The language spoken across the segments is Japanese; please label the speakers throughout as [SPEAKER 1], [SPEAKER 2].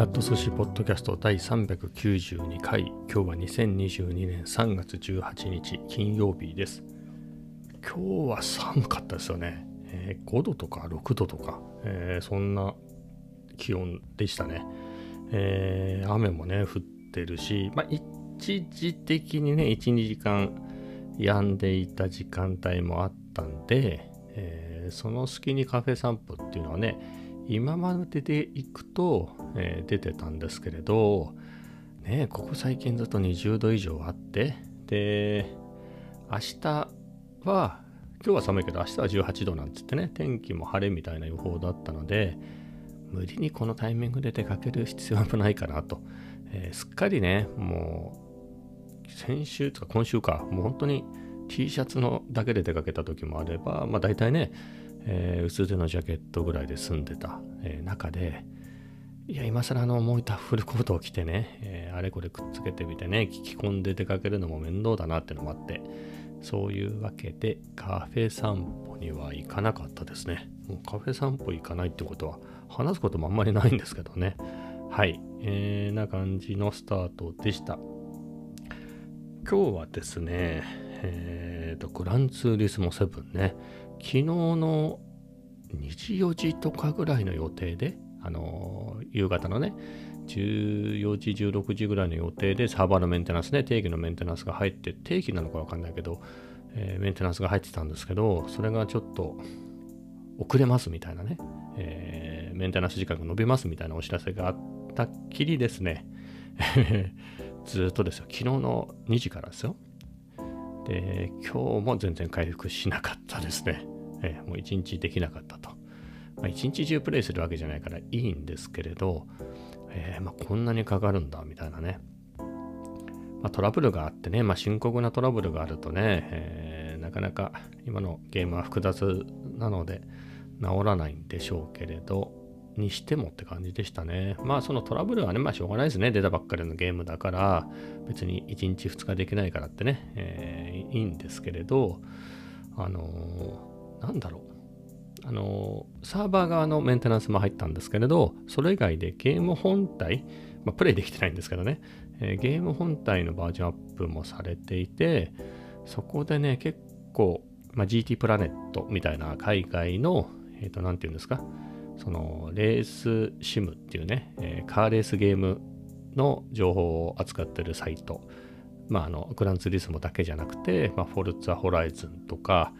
[SPEAKER 1] キャット寿司ポッドキャスト第392回。今日は2022年3月18日金曜日です。今日は寒かったですよね、えー、5度とか6度とか、えー、そんな気温でしたね、えー、雨もね降ってるし、まあ、一時的にね12時間止んでいた時間帯もあったんで、えその隙にカフェ散歩っていうのはね今まででいくと、えー、出てたんですけれど、ね、ここ最近ずっと20度以上あって、で、明日は、今日は寒いけど明日は18度なんつってね、天気も晴れみたいな予報だったので、無理にこのタイミングで出かける必要もないかなと。えー、すっかりね、もう、先週とか今週か、もう本当に T シャツのだけで出かけた時もあれば、まあ大体ね、えー、薄手のジャケットぐらいで済んでた、えー、中で、いや、今更あの、もういたフルコートを着てね、えー、あれこれくっつけてみてね、聞き込んで出かけるのも面倒だなってのもあって、そういうわけでカフェ散歩には行かなかったですね。もうカフェ散歩行かないってことは、話すこともあんまりないんですけどね。はい、えー、な感じのスタートでした。今日はですね、えーと、グランツーリスモ7ね、昨日の2時4時とかぐらいの予定で、あのー、夕方のね、14時、16時ぐらいの予定でサーバーのメンテナンスね、定期のメンテナンスが入って、定期なのかわかんないけど、えー、メンテナンスが入ってたんですけど、それがちょっと遅れますみたいなね、えー、メンテナンス時間が延びますみたいなお知らせがあったっきりですね、ずっとですよ、昨日の2時からですよ。で、今日も全然回復しなかったですね。えー、もう一日できなかったと。まあ、一日中プレイするわけじゃないからいいんですけれど、えー、まあ、こんなにかかるんだみたいなね。まあ、トラブルがあってね、ま、深刻なトラブルがあるとね、えー、なかなか今のゲームは複雑なので治らないんでしょうけれど、にしてもって感じでしたね。まあそのトラブルはね、まあしょうがないですね。出たばっかりのゲームだから、別に1日2日できないからってね、えー、いいんですけれど、あの、なんだろう。あの、サーバー側のメンテナンスも入ったんですけれど、それ以外でゲーム本体、まあ、プレイできてないんですけどね、えー、ゲーム本体のバージョンアップもされていて、そこでね、結構、まあ、GT プラネットみたいな海外の、えっ、ー、と、なんていうんですか、そのレースシムっていうね、えー、カーレースゲームの情報を扱ってるサイト、まあ、あのグランツーリスモだけじゃなくて、まあ、フォルツァホライズンとか、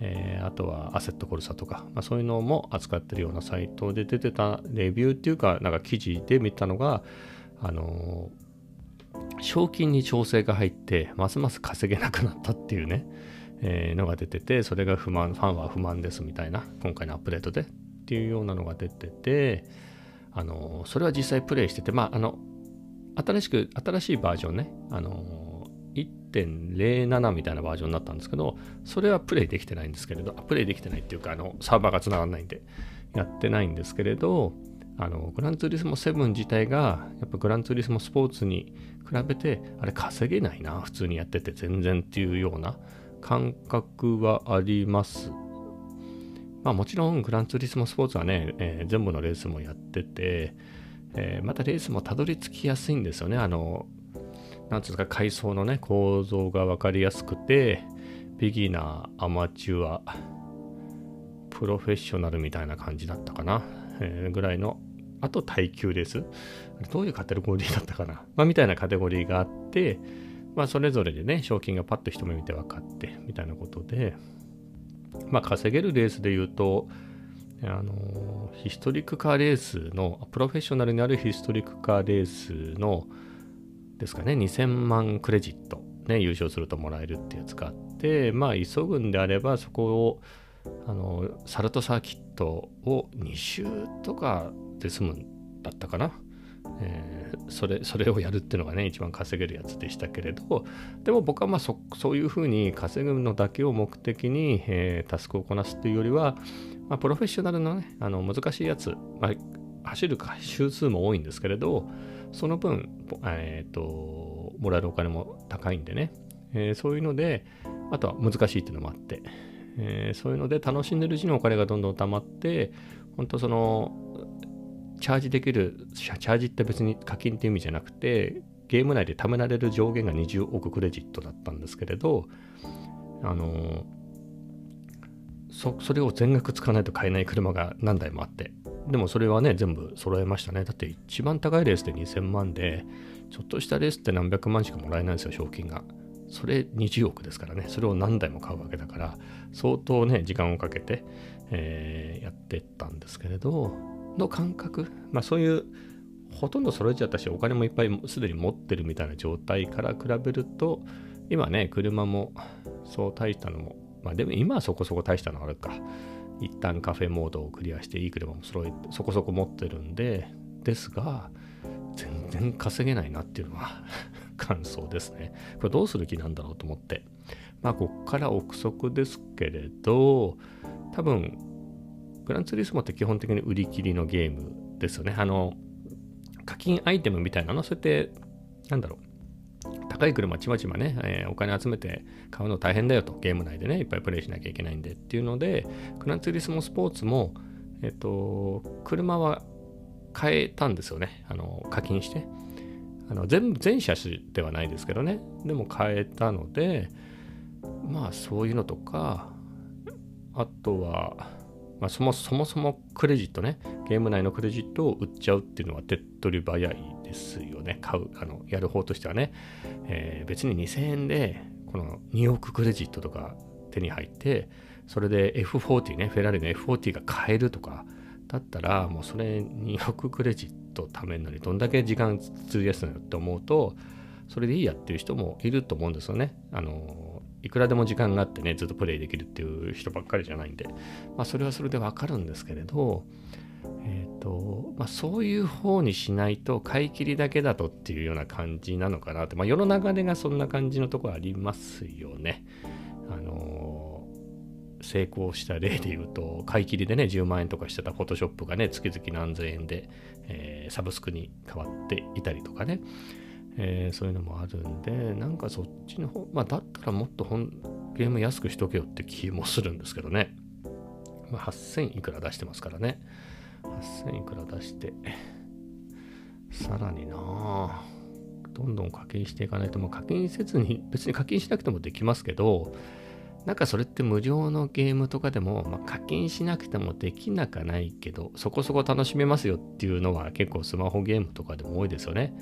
[SPEAKER 1] えー、あとはアセットコルサとか、まあ、そういうのも扱ってるようなサイトで出てたレビューっていうか、なんか記事で見たのが、あのー、賞金に調整が入って、ますます稼げなくなったっていうね、えー、のが出てて、それが不満、ファンは不満ですみたいな、今回のアップデートでっていうようなのが出てて、あの、それは実際プレイしてて、まあ、あの、新しく、新しいバージョンね、あの、1.07みたいなバージョンになったんですけど、それはプレイできてないんですけれど、プレイできてないっていうか、あの、サーバーが繋がらないんで、やってないんですけれど、あの、グランツーリスモ7自体が、やっぱグランツーリスモスポーツに比べて、あれ稼げないな、普通にやってて全然っていうような感覚はありますまあもちろんグランツーリスモスポーツはね、えー、全部のレースもやってて、えー、またレースもたどり着きやすいんですよね。あの、なんつうか階層のね、構造が分かりやすくて、ビギナー、アマチュア、プロフェッショナルみたいな感じだったかな。えー、ぐらいの、あと耐久レース。どういうカテゴリーだったかな。まあ、みたいなカテゴリーがあって、まあ、それぞれでね、賞金がパッと一目見て分かって、みたいなことで、まあ、稼げるレースで言うと、あのヒストリックカーレースの、プロフェッショナルにあるヒストリックカーレースの、ですかね、2000万クレジット、ね、優勝するともらえるってやつがあって、まあ、急ぐんであれば、そこを、あの、サルトサーキットを2周とかで済むんだったかな。えー、それそれをやるっていうのがね一番稼げるやつでしたけれどでも僕はまあそそういうふうに稼ぐのだけを目的に、えー、タスクをこなすっていうよりは、まあ、プロフェッショナルのねあの難しいやつ、まあ、走る周数も多いんですけれどその分、えーと、もらえるお金も高いんでね、えー、そういうのであとは難しいっていうのもあって、えー、そういうので楽しんでるうちにお金がどんどん溜まって本当そのチャージできる、チャージって別に課金って意味じゃなくて、ゲーム内で貯められる上限が20億クレジットだったんですけれど、あのそれを全額使わないと買えない車が何台もあって、でもそれはね、全部揃えましたね。だって一番高いレースで2000万で、ちょっとしたレースって何百万しかもらえないんですよ、賞金が。それ20億ですからね、それを何台も買うわけだから、相当ね、時間をかけて、えー、やってったんですけれど、の感覚、まあそういう、ほとんど揃えちゃったし、お金もいっぱいすでに持ってるみたいな状態から比べると、今ね、車もそう大したのも、まあでも今はそこそこ大したのあるか。一旦カフェモードをクリアしていい車も揃えそこそこ持ってるんで、ですが、全然稼げないなっていうのは 感想ですね。これどうする気なんだろうと思って。まあ、こっから憶測ですけれど、多分、グランツーリスモって基本的に売り切りのゲームですよね。あの、課金アイテムみたいなの、そうやって、なんだろう。高い車ちまちまね、えー、お金集めて買うの大変だよと、ゲーム内でね、いっぱいプレイしなきゃいけないんでっていうので、グランツーリスモスポーツも、えっと、車は変えたんですよね。あの、課金して。あの全部、全車種ではないですけどね。でも変えたので、まあそういうのとか、あとは、まあ、そもそもそもクレジットね、ゲーム内のクレジットを売っちゃうっていうのは手っ取り早いですよね。買う、あの、やる方としてはね。えー、別に2000円で、この2億クレジットとか手に入って、それで F40 ね、フェラーリの F40 が買えるとか、だったら、もうそれ2億クレジット貯めるのにどんだけ時間費やすのよって思うと、それでいいやっていう人もいると思うんですよね。あの、いくらでも時間があってね、ずっとプレイできるっていう人ばっかりじゃないんで、まあそれはそれでわかるんですけれど、え、ー、と、まあそういう方にしないと買い切りだけだとっていうような感じなのかなって、まあ世の流れがそんな感じのところありますよね。あの成功した例で言うと、買い切りでね、10万円とかしてたフォトショップがね、月々何千円で、えー、サブスクに変わっていたりとかね、えー、そういうのもあるんで、なんかそっちの方、まあ、だったらもっと本ゲーム安くしとけよって気もするんですけどね。まあ、8000いくら出してますからね。8000いくら出して、さらになどんどん課金していかないと、もう課金せずに、別に課金しなくてもできますけど、なんかそれって無料のゲームとかでも、まあ、課金しなくてもできなかないけど、そこそこ楽しめますよっていうのは結構スマホゲームとかでも多いですよね。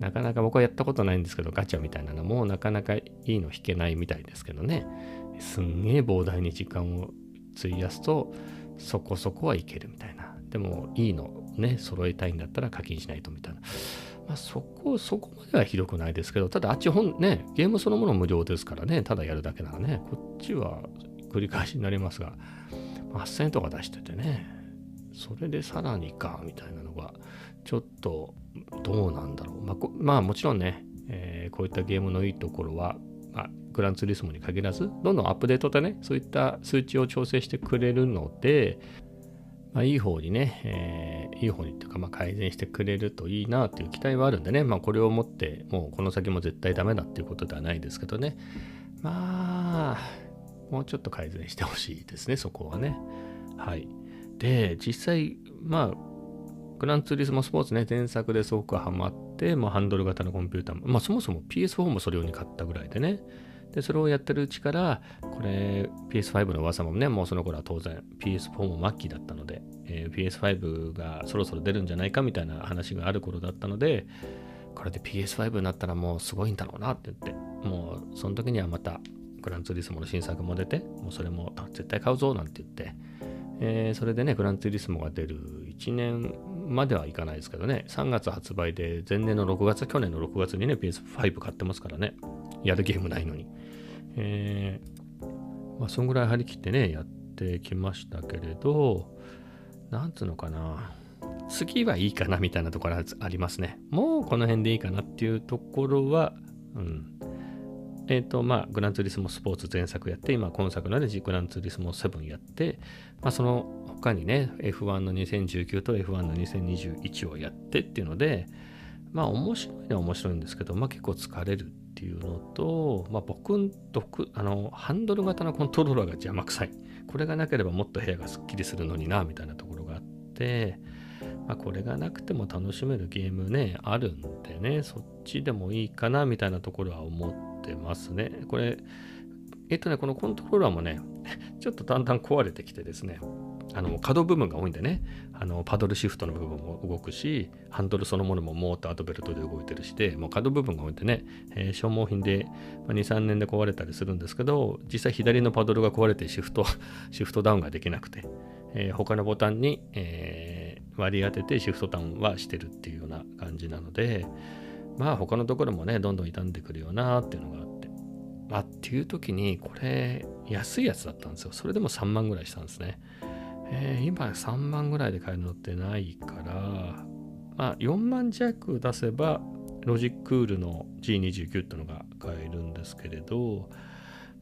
[SPEAKER 1] なかなか僕はやったことないんですけど、ガチャみたいなのもなかなかいいの引けないみたいですけどね。すんげえ膨大に時間を費やすと、そこそこはいけるみたいな。でも、いいのね、揃えたいんだったら課金しないとみたいな。まあ、そこ、そこまではひどくないですけど、ただあっち本ね、ゲームそのもの無料ですからね、ただやるだけならね、こっちは繰り返しになりますが、8000円とか出しててね、それでさらにか、みたいなのが、ちょっとどうなんだろう。まあ、まあ、もちろんね、えー、こういったゲームのいいところは、まあ、グランツーリスモに限らず、どんどんアップデートでね、そういった数値を調整してくれるので、まあ、いい方にね、えー、いい方にっていうか、まあ、改善してくれるといいなっていう期待はあるんでね、まあ、これをもって、もうこの先も絶対ダメだっていうことではないですけどね、まあ、もうちょっと改善してほしいですね、そこはね。はい。で、実際、まあ、グランツーリスモスポーツね、前作ですごくハマって、まあ、ハンドル型のコンピューターも、まあ、そもそも PS4 もそれ用に買ったぐらいでね、で、それをやってるうちから、これ PS5 の噂もね、もうその頃は当然 PS4 も末期だったので、えー、PS5 がそろそろ出るんじゃないかみたいな話がある頃だったので、これで PS5 になったらもうすごいんだろうなって言って、もうその時にはまたグランツーリスモの新作も出て、もうそれも絶対買うぞなんて言って、えー、それでね、グランツーリスモが出る1年まではいかないですけどね、3月発売で前年の6月、去年の6月にね、PS5 買ってますからね、やるゲームないのに。えー、まあ、そんぐらい張り切ってね、やってきましたけれど、なんつうのかな、次はいいかなみたいなところありますね。もうこの辺でいいかなっていうところは、うん。えっ、ー、と、まあ、グランツーリスモスポーツ前作やって、今、今作のでグランツーリスモ7やって、まあ、その他にね、F1 の2019と F1 の2021をやってっていうので、まあ、面白いのは面白いんですけど、まあ、結構疲れるっていうのと、まあ、僕独あのハンドル型のコントローラーが邪魔くさいこれがなければもっと部屋がすっきりするのになみたいなところがあってまあ、これがなくても楽しめるゲームね、あるんでね、そっちでもいいかなみたいなところは思ってますね。これ、えっとね、このコントローラーもね、ちょっとだんだん壊れてきてですね、あの可動部分が多いんでね。あのパドルシフトの部分も動くしハンドルそのものもモーターとベルトで動いてるしてもう可動部分が多いんでね、えー、消耗品で、23年で壊れたりするんですけど実際左のパドルが壊れてシフト シフトダウンができなくて、えー、他のボタンに、えー、割り当ててシフトダウンはしてるっていうような感じなのでまあ他のところもねどんどん傷んでくるよなっていうのがあって。まあっていう時にこれ安いやつだったんですよ。それでも3万ぐらいしたんですね。えー、今3万ぐらいで買えるのってないから、まあ、4万弱出せばロジックールの G29 ってのが買えるんですけれど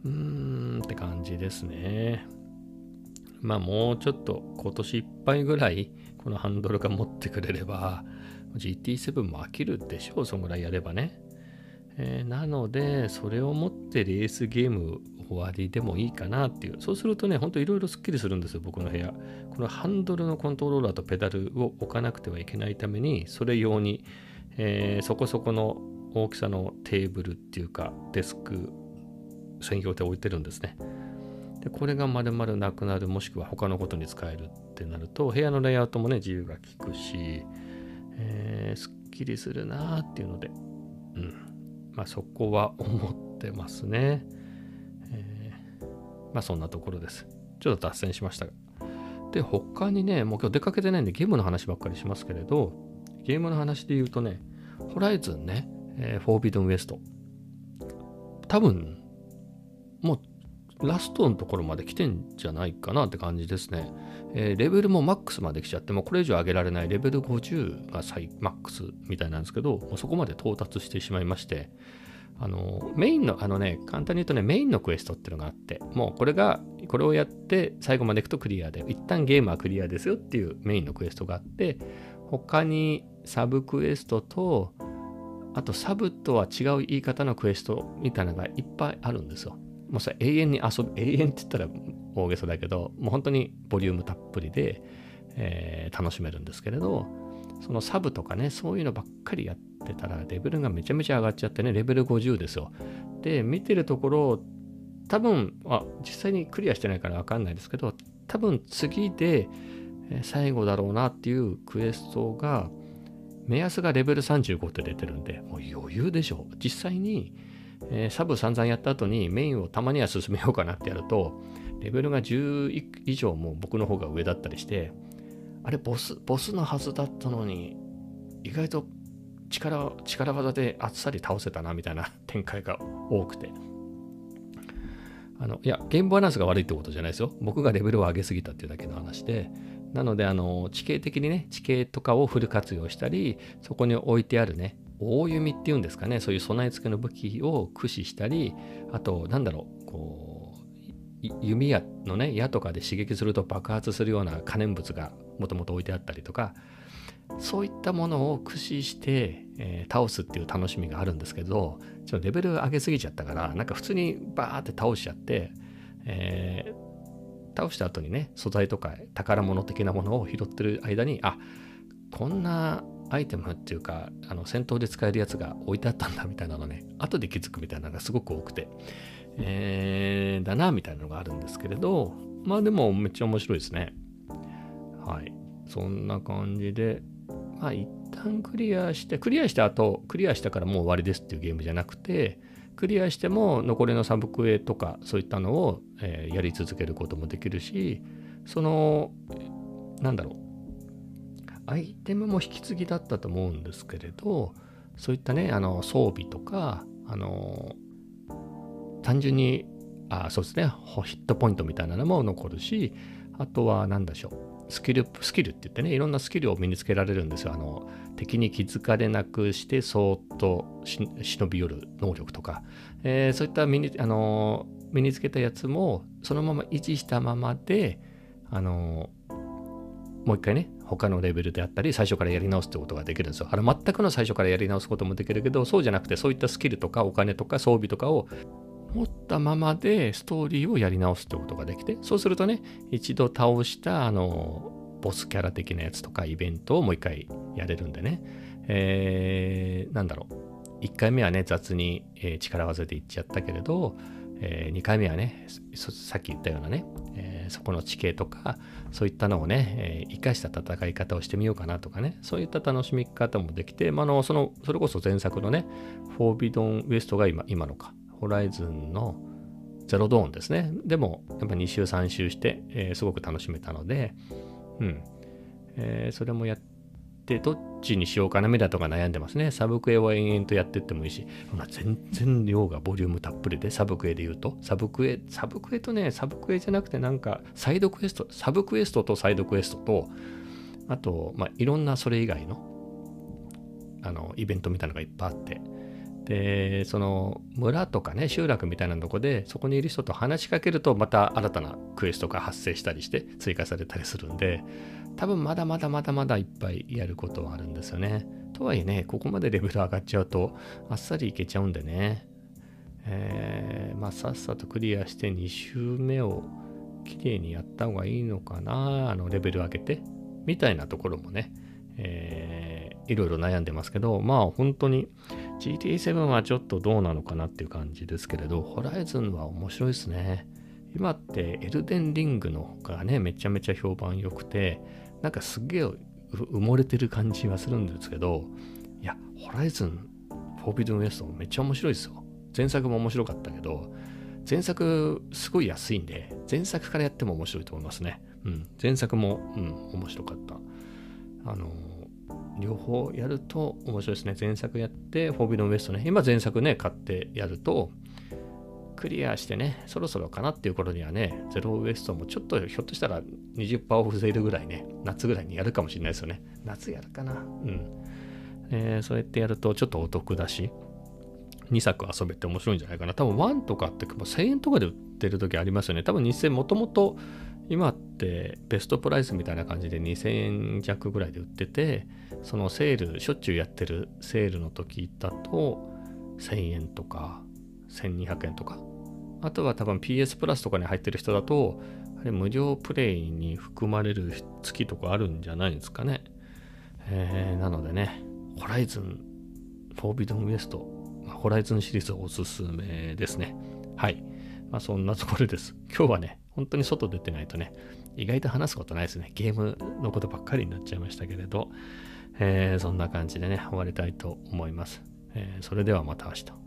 [SPEAKER 1] うーんって感じですね。まあもうちょっと今年いっぱいぐらいこのハンドルが持ってくれれば GT7 も飽きるでしょうそんぐらいやればね、えー、なのでそれを持ってレースゲーム終わりでもいいかなっていう。そうするとね、ほんといろいろすっきりするんですよ、僕の部屋。このハンドルのコントローラーとペダルを置かなくてはいけないために、それ用に、えー、そこそこの大きさのテーブルっていうか、デスク専用で置いてるんですね。で、これがまるまるなくなる、もしくは他のことに使えるってなると、部屋のレイアウトもね、自由が利くし、えー、すっきりするなーっていうので、うん。まあそこは思ってますね。まあそんなところです。ちょっと脱線しましたが。で、他にね、もう今日出かけてないんでゲームの話ばっかりしますけれど、ゲームの話で言うとね、ホライズンね、えー、フォービドンウエスト。多分、もうラストのところまで来てんじゃないかなって感じですね。えー、レベルもマックスまで来ちゃって、もうこれ以上上げられないレベル50が最マックスみたいなんですけど、もうそこまで到達してしまいまして、あのメインのあのね簡単に言うとねメインのクエストっていうのがあってもうこれがこれをやって最後までいくとクリアで一旦ゲームはクリアですよっていうメインのクエストがあって他にサブクエストとあとサブとは違う言い方のクエストみたいなのがいっぱいあるんですよ。もうそれ永遠に遊ぶ永遠って言ったら大げさだけどもう本当にボリュームたっぷりで、えー、楽しめるんですけれどそのサブとかねそういうのばっかりやってってたらレベルがめちゃめちゃ上がっちゃってねレベル50ですよ。で見てるところ多分あ実際にクリアしてないから分かんないですけど多分次で最後だろうなっていうクエストが目安がレベル35って出てるんでもう余裕でしょ。実際に、えー、サブ散々やった後にメインをたまには進めようかなってやるとレベルが10以上も僕の方が上だったりしてあれボスボスのはずだったのに意外と力力技であっさり倒せたなみたいな 展開が多くて。あのいやゲームバランスが悪いってことじゃないですよ。僕がレベルを上げすぎたっていうだけの話で。なのであの地形的にね地形とかをフル活用したりそこに置いてあるね大弓っていうんですかね。そういう備え付けの武器を駆使したりあとなんだろうこう弓矢のね矢とかで刺激すると爆発するような可燃物がもともと置いてあったりとかそういったものを駆使して、えー、倒すっていう楽しみがあるんですけどちょっとレベル上げすぎちゃったからなんか普通にバーって倒しちゃって、えー、倒した後にね素材とか宝物的なものを拾ってる間にあこんなアイテムっていうかあの戦闘で使えるやつが置いてあったんだみたいなのね後で気づくみたいなのがすごく多くて、えー、だなみたいなのがあるんですけれどまあでもめっちゃ面白いですね。はい。そんな感じでまあ一旦クリアして、クリアした後、クリアしたからもう終わりですっていうゲームじゃなくて、クリアしても残りのサブクエとかそういったのを、えー、やり続けることもできるし、その、なんだろう、アイテムも引き継ぎだったと思うんですけれど、そういったね、あの装備とか、あの、単純に、あそうですね、ヒットポイントみたいなのも残るし、あとは何でしょう、スキル、スキルって言ってね、いろんなスキルを身につけられるんですよ。あの、敵に気づかれなくして、そーっと忍び寄る能力とか、えー、そういった身に、あの身につけたやつも、そのまま維持したままで、あのもう一回ね、他のレベルであったり、最初からやり直すってことができるんですよ。あの、全くの最初からやり直すこともできるけど、そうじゃなくて、そういったスキルとかお金とか装備とかを持ったままでストーリーをやり直すってことができて、そうするとね、一度倒したあのボスキャラ的なやつとかイベントをもう一回やれるんでね、えー、なんだろう。1回目はね雑に、えー、力技でいっちゃったけれど、えー、2回目はねさっき言ったようなね、えー、そこの地形とかそういったのをね、えー、生かした戦い方をしてみようかなとかね。そういった楽しみ方もできて、まあのそのそれこそ前作のねフォービドンウエストが今今のか。ホライズンのゼロドーンですね。でもやっぱ2周3周して、えー、すごく楽しめたのでうん、えー、それもやってどっちにしようかな目だとか悩んでますね。サブクエを延々とやってってもいいし、まあ、全然量がボリュームたっぷりで、サブクエで言うと、サブクエ、サブクエとね、サブクエじゃなくてなんか、サイドクエスト、サブクエストとサイドクエストと、あと、まあ、いろんなそれ以外の、あの、イベントみたいなのがいっぱいあって、で、その村とかね、集落みたいなとこで、そこにいる人と話しかけると、また新たなクエストが発生したりして、追加されたりするんで、多分まだまだまだまだいっぱいやることはあるんですよね。とはいえね、ここまでレベル上がっちゃうと、あっさりいけちゃうんでね。えー、まあ、さっさとクリアして2周目をきれいにやった方がいいのかな、あのレベル上げて、みたいなところもね、えー、いろいろ悩んでますけど、まあ本当に GTA7 はちょっとどうなのかなっていう感じですけれど、ホライズンは面白いですね。今ってエルデンリングの方がね、めちゃめちゃ評判良くて、なんかすげえ埋もれてる感じはするんですけど、いや、ホライズン、フォービドンウエストめっちゃ面白いですよ。前作も面白かったけど、前作すごい安いんで、前作からやっても面白いと思いますね。うん。前作も、うん、面白かった。あの、両方やると面白いですね。前作やって、フォービドンウエストね。今前作ね、買ってやると、クリアしてね、そろそろかなっていう頃にはね、ゼロウエストもちょっとひょっとしたら20%オフセールぐらいね、夏ぐらいにやるかもしれないですよね。夏やるかな。うん。えー、そうやってやるとちょっとお得だし、2作遊べて面白いんじゃないかな。多分1とかって1000円とかで売ってる時ありますよね。多分2000もともと今ってベストプライスみたいな感じで2000円弱ぐらいで売ってて、そのセール、しょっちゅうやってるセールの時だと1000円とか1200円とかあとは多分 PS プラスとかに入ってる人だと、あれ無料プレイに含まれる月とかあるんじゃないですかね。えー、なのでね、ホライズン、フォービドンウエスト、ホライズンシリーズおすすめですね。はい。まあそんなところです。今日はね、本当に外出てないとね、意外と話すことないですね。ゲームのことばっかりになっちゃいましたけれど、えー、そんな感じでね、終わりたいと思います。えー、それではまた明日。